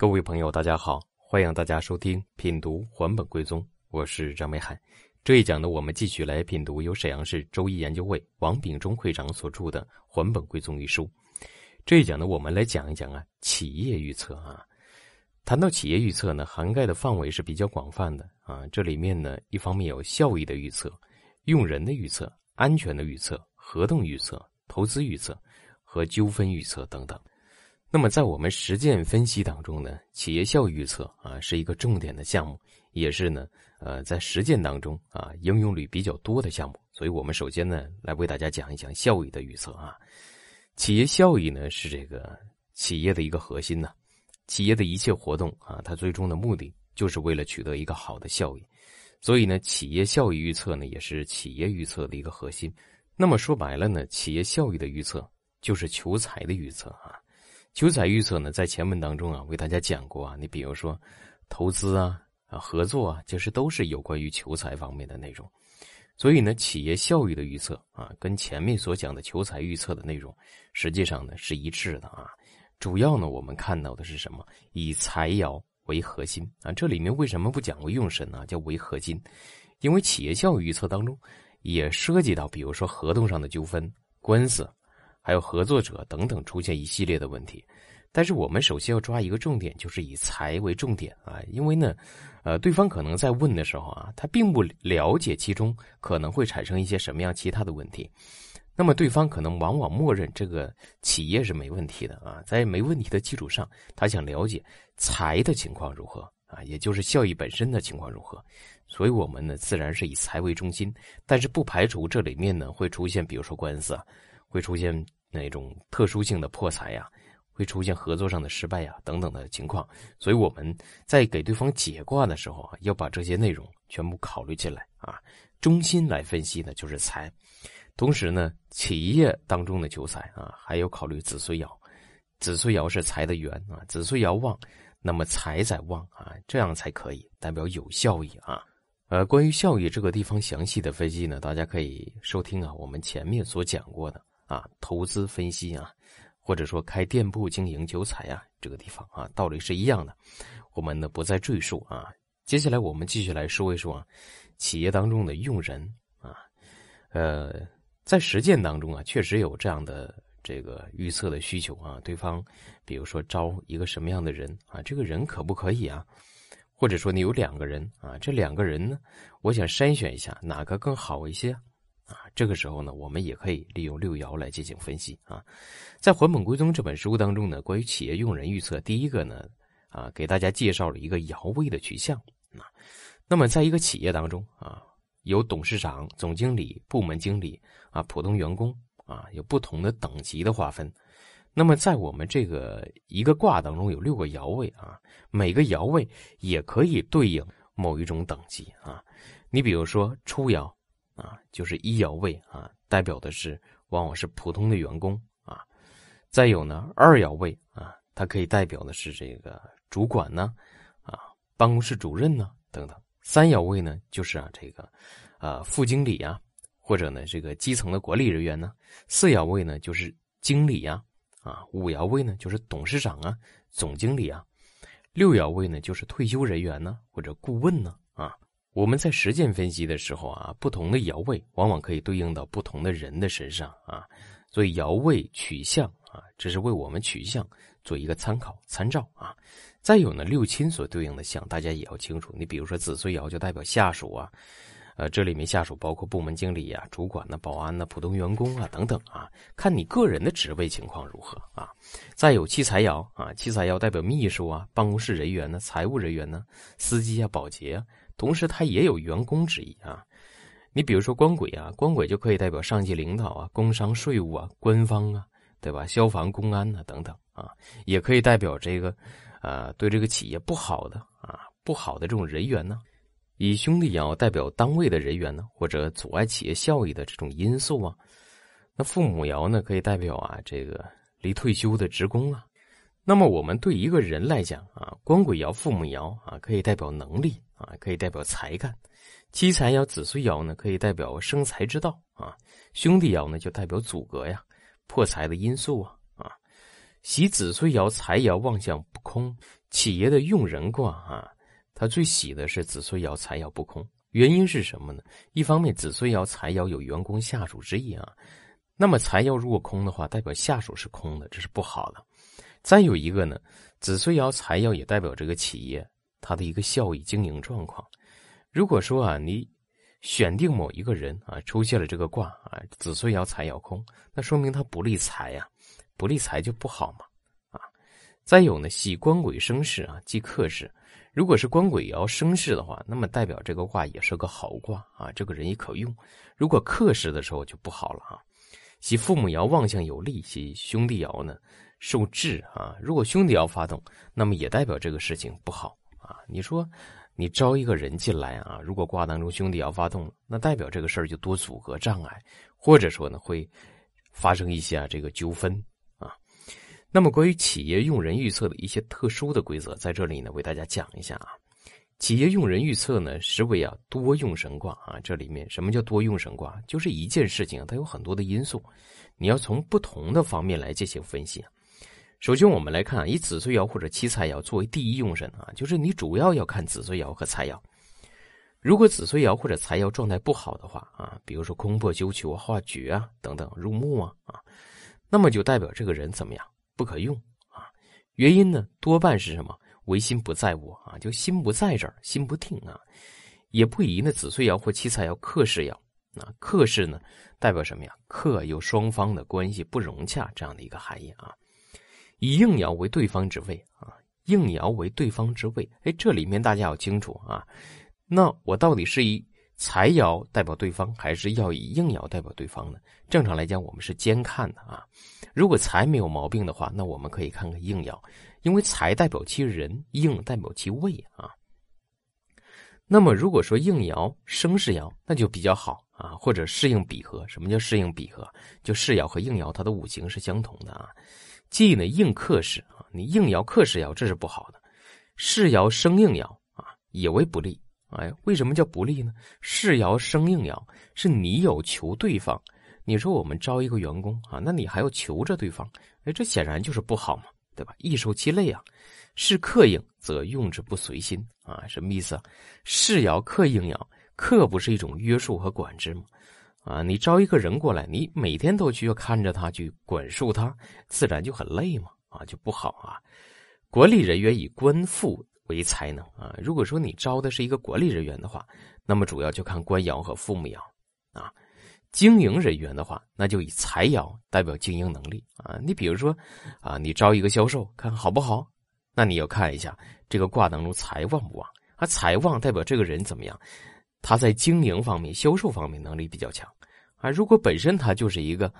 各位朋友，大家好，欢迎大家收听品读还本归宗，我是张美海。这一讲呢，我们继续来品读由沈阳市周易研究会王秉忠会长所著的《还本归宗》一书。这一讲呢，我们来讲一讲啊，企业预测啊。谈到企业预测呢，涵盖的范围是比较广泛的啊。这里面呢，一方面有效益的预测、用人的预测、安全的预测、合同预测、投资预测和纠纷预测等等。那么，在我们实践分析当中呢，企业效益预测啊是一个重点的项目，也是呢，呃，在实践当中啊应用率比较多的项目。所以我们首先呢，来为大家讲一讲效益的预测啊。企业效益呢是这个企业的一个核心呢，企业的一切活动啊，它最终的目的就是为了取得一个好的效益。所以呢，企业效益预测呢也是企业预测的一个核心。那么说白了呢，企业效益的预测就是求财的预测啊。求财预测呢，在前文当中啊，为大家讲过啊。你比如说，投资啊、啊合作啊，其实都是有关于求财方面的内容。所以呢，企业效益的预测啊，跟前面所讲的求财预测的内容，实际上呢是一致的啊。主要呢，我们看到的是什么？以财爻为核心啊。这里面为什么不讲为用神呢？叫为核心，因为企业效益预测当中也涉及到，比如说合同上的纠纷、官司。还有合作者等等出现一系列的问题，但是我们首先要抓一个重点，就是以财为重点啊，因为呢，呃，对方可能在问的时候啊，他并不了解其中可能会产生一些什么样其他的问题，那么对方可能往往默认这个企业是没问题的啊，在没问题的基础上，他想了解财的情况如何啊，也就是效益本身的情况如何，所以我们呢自然是以财为中心，但是不排除这里面呢会出现，比如说官司啊。会出现那种特殊性的破财呀，会出现合作上的失败呀等等的情况，所以我们在给对方解卦的时候啊，要把这些内容全部考虑进来啊。中心来分析呢就是财，同时呢企业当中的求财啊，还有考虑子孙爻，子孙爻是财的源啊，子孙爻旺，那么财在旺啊，这样才可以代表有效益啊。呃，关于效益这个地方详细的分析呢，大家可以收听啊我们前面所讲过的。啊，投资分析啊，或者说开店铺经营酒彩啊，这个地方啊，道理是一样的，我们呢不再赘述啊。接下来我们继续来说一说啊，企业当中的用人啊，呃，在实践当中啊，确实有这样的这个预测的需求啊。对方比如说招一个什么样的人啊，这个人可不可以啊？或者说你有两个人啊，这两个人呢，我想筛选一下哪个更好一些。啊，这个时候呢，我们也可以利用六爻来进行分析啊。在《还本归宗》这本书当中呢，关于企业用人预测，第一个呢，啊，给大家介绍了一个爻位的取向啊。那么，在一个企业当中啊，有董事长、总经理、部门经理啊，普通员工啊，有不同的等级的划分。那么，在我们这个一个卦当中有六个爻位啊，每个爻位也可以对应某一种等级啊。你比如说初爻。啊，就是一爻位啊，代表的是往往是普通的员工啊。再有呢，二爻位啊，它可以代表的是这个主管呢，啊，办公室主任呢等等。三爻位呢，就是啊这个，啊副经理啊，或者呢这个基层的管理人员呢。四爻位呢，就是经理呀，啊五爻位呢，就是董事长啊，总经理啊。六爻位呢，就是退休人员呢，或者顾问呢，啊。我们在实践分析的时候啊，不同的爻位往往可以对应到不同的人的身上啊，所以爻位取向啊，这是为我们取向做一个参考参照啊。再有呢，六亲所对应的相，大家也要清楚。你比如说子孙爻就代表下属啊，呃，这里面下属包括部门经理啊、主管呢、保安呢、普通员工啊等等啊，看你个人的职位情况如何啊。再有七财爻啊，七财爻代表秘书啊、办公室人员呢、财务人员呢、司机啊、保洁啊。同时，它也有员工之意啊。你比如说官鬼啊，官鬼就可以代表上级领导啊、工商税务啊、官方啊，对吧？消防、公安啊等等啊，也可以代表这个，啊，对这个企业不好的啊、不好的这种人员呢。以兄弟爻代表单位的人员呢，或者阻碍企业效益的这种因素啊。那父母爻呢，可以代表啊，这个离退休的职工啊。那么我们对一个人来讲啊，官鬼爻、父母爻啊，可以代表能力。啊，可以代表才干；七财爻、子孙爻呢，可以代表生财之道啊；兄弟爻呢，就代表阻隔呀、破财的因素啊啊。喜子孙爻财爻旺相不空，企业的用人卦啊，它最喜的是子孙爻、财爻不空。原因是什么呢？一方面，子孙爻、财爻有员工、下属之意啊。那么财爻如果空的话，代表下属是空的，这是不好的。再有一个呢，子孙爻、财爻也代表这个企业它的一个效益、经营状况。如果说啊，你选定某一个人啊，出现了这个卦啊，子孙爻、财爻空，那说明他不利财呀，不利财就不好嘛啊。再有呢，喜官鬼生事啊，忌克事。如果是官鬼爻生事的话，那么代表这个卦也是个好卦啊，这个人也可用。如果克事的时候就不好了啊。喜父母爻旺相有利，喜兄弟爻呢受制啊。如果兄弟要发动，那么也代表这个事情不好啊。你说你招一个人进来啊，如果卦当中兄弟要发动，那代表这个事儿就多阻隔障碍，或者说呢会发生一些啊这个纠纷啊。那么，关于企业用人预测的一些特殊的规则，在这里呢，为大家讲一下啊。企业用人预测呢，实为啊多用神卦啊。这里面什么叫多用神卦？就是一件事情它有很多的因素，你要从不同的方面来进行分析。首先，我们来看以子孙爻或者七财爻作为第一用神啊，就是你主要要看子孙爻和财爻。如果子孙爻或者财爻状态不好的话啊，比如说空破休囚、化绝啊等等入木啊啊，那么就代表这个人怎么样？不可用啊，原因呢多半是什么？唯心不在我啊，就心不在这儿，心不定啊，也不宜呢子孙爻或七财爻克事爻啊，克事呢代表什么呀？克有双方的关系不融洽这样的一个含义啊。以应爻为对方之位啊，应爻为对方之位，哎，这里面大家要清楚啊。那我到底是以财爻代表对方，还是要以应爻代表对方呢？正常来讲，我们是兼看的啊。如果财没有毛病的话，那我们可以看看应爻，因为财代表其人，应代表其位啊。那么如果说应爻生是爻，那就比较好啊，或者适应比合。什么叫适应比合？就世爻和应爻它的五行是相同的啊。既呢应克世啊，你应爻克世爻，这是不好的。势爻生应爻啊，也为不利。哎，为什么叫不利呢？势爻生应爻，是你有求对方。你说我们招一个员工啊，那你还要求着对方，哎，这显然就是不好嘛，对吧？易受其累啊。是克应，则用之不随心啊，什么意思？势爻克应爻，克不是一种约束和管制吗？啊，你招一个人过来，你每天都去要看着他，去管束他，自然就很累嘛，啊，就不好啊。管理人员以官复。为才能啊！如果说你招的是一个管理人员的话，那么主要就看官爻和父母爻啊。经营人员的话，那就以财爻代表经营能力啊。你比如说啊，你招一个销售，看好不好？那你要看一下这个卦当中财旺不旺啊？财旺代表这个人怎么样？他在经营方面、销售方面能力比较强啊。如果本身他就是一个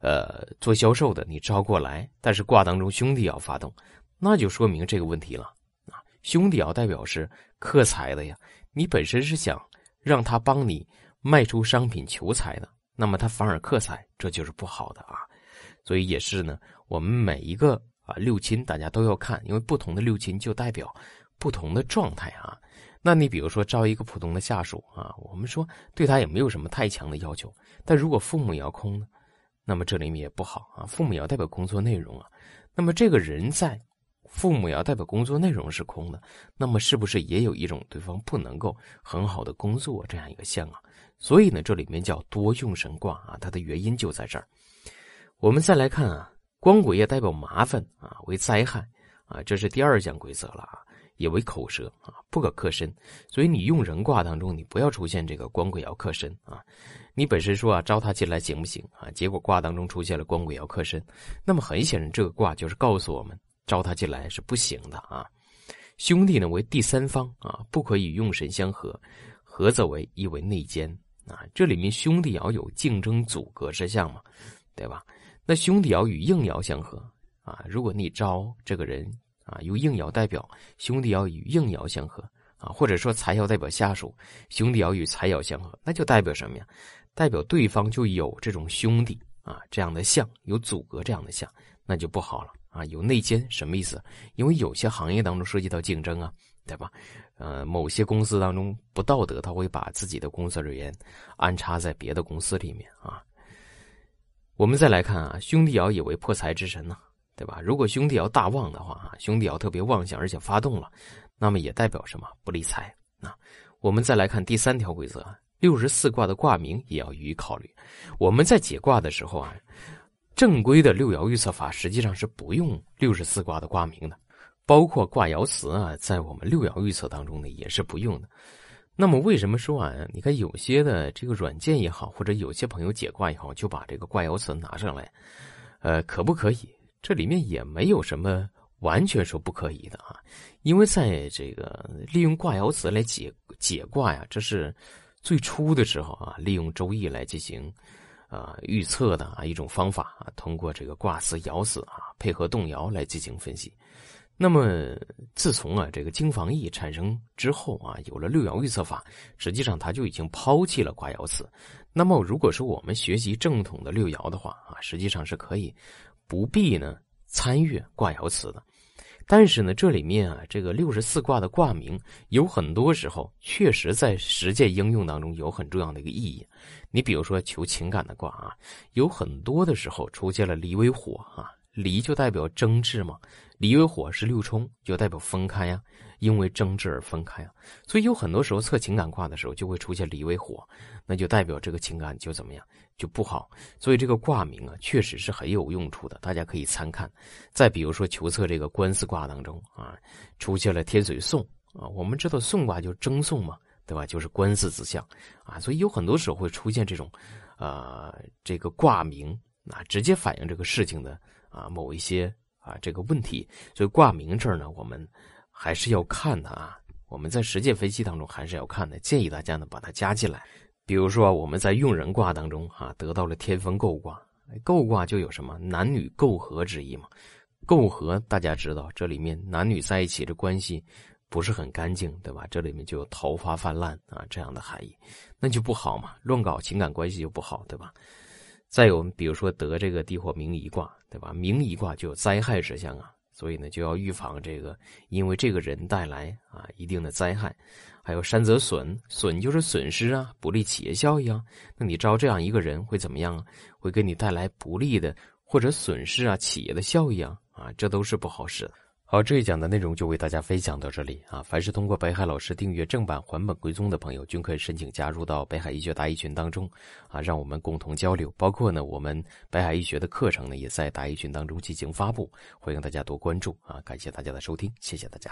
呃做销售的，你招过来，但是卦当中兄弟爻发动，那就说明这个问题了啊。兄弟爻代表是克财的呀，你本身是想让他帮你卖出商品求财的，那么他反而克财，这就是不好的啊。所以也是呢，我们每一个啊六亲大家都要看，因为不同的六亲就代表不同的状态啊。那你比如说招一个普通的下属啊，我们说对他也没有什么太强的要求，但如果父母要空呢，那么这里面也不好啊。父母要代表工作内容啊，那么这个人在。父母要代表工作内容是空的，那么是不是也有一种对方不能够很好的工作这样一个象啊？所以呢，这里面叫多用神卦啊，它的原因就在这儿。我们再来看啊，光鬼也代表麻烦啊，为灾害啊，这是第二项规则了啊，也为口舌啊，不可克身。所以你用人卦当中，你不要出现这个光鬼爻克身啊。你本身说啊，招他进来行不行啊？结果卦当中出现了光鬼爻克身，那么很显然这个卦就是告诉我们。招他进来是不行的啊，兄弟呢为第三方啊，不可以用神相合，合则为亦为内奸啊。这里面兄弟爻有竞争阻隔之象嘛，对吧？那兄弟爻与应爻相合啊，如果你招这个人啊，由应爻代表，兄弟爻与应爻相合啊，或者说财爻代表下属，兄弟爻与财爻相合，那就代表什么呀？代表对方就有这种兄弟啊这样的相，有阻隔这样的相，那就不好了。啊，有内奸什么意思？因为有些行业当中涉及到竞争啊，对吧？呃，某些公司当中不道德，他会把自己的工作人员安插在别的公司里面啊。我们再来看啊，兄弟爻也为破财之神呢，对吧？如果兄弟要大旺的话啊，兄弟要特别旺相，而且发动了，那么也代表什么？不理财啊。我们再来看第三条规则，六十四卦的卦名也要予以考虑。我们在解卦的时候啊，正规的六爻预测法实际上是不用六十四卦的卦名的，包括卦爻辞啊，在我们六爻预测当中呢也是不用的。那么为什么说啊？你看有些的这个软件也好，或者有些朋友解卦也好，就把这个卦爻辞拿上来，呃，可不可以？这里面也没有什么完全说不可以的啊，因为在这个利用卦爻辞来解解卦呀，这是最初的时候啊，利用周易来进行啊预测的啊一种方法啊，通过这个卦辞、爻辞啊，配合动摇来进行分析。那么，自从啊这个经房易产生之后啊，有了六爻预测法，实际上它就已经抛弃了卦爻辞。那么，如果说我们学习正统的六爻的话啊，实际上是可以不必呢参与卦爻辞的。但是呢，这里面啊这个六十四卦的卦名，有很多时候确实在实践应用当中有很重要的一个意义。你比如说求情感的卦啊，有很多的时候出现了离为火啊。离就代表争执嘛，离为火是六冲，就代表分开呀，因为争执而分开啊。所以有很多时候测情感卦的时候，就会出现离为火，那就代表这个情感就怎么样，就不好。所以这个卦名啊，确实是很有用处的，大家可以参看。再比如说求测这个官司卦当中啊，出现了天水讼啊，我们知道讼卦就争讼嘛，对吧？就是官司之象啊，所以有很多时候会出现这种，呃，这个卦名啊，直接反映这个事情的。啊，某一些啊这个问题，所以卦名这儿呢，我们还是要看的啊。我们在实践分析当中还是要看的，建议大家呢把它加进来。比如说我们在用人卦当中啊，得到了天风姤卦，姤卦就有什么男女媾和之意嘛。媾和大家知道，这里面男女在一起的关系不是很干净，对吧？这里面就有桃花泛滥啊这样的含义，那就不好嘛，乱搞情感关系就不好，对吧？再有，比如说得这个地火明夷卦，对吧？明夷卦就有灾害之象啊，所以呢就要预防这个，因为这个人带来啊一定的灾害。还有山泽损，损就是损失啊，不利企业效益啊。那你招这样一个人会怎么样啊？会给你带来不利的或者损失啊，企业的效益啊，啊，这都是不好使的。好，这一讲的内容就为大家分享到这里啊！凡是通过北海老师订阅正版还本归宗的朋友，均可以申请加入到北海医学答疑群当中啊，让我们共同交流。包括呢，我们北海医学的课程呢，也在答疑群当中进行发布，欢迎大家多关注啊！感谢大家的收听，谢谢大家。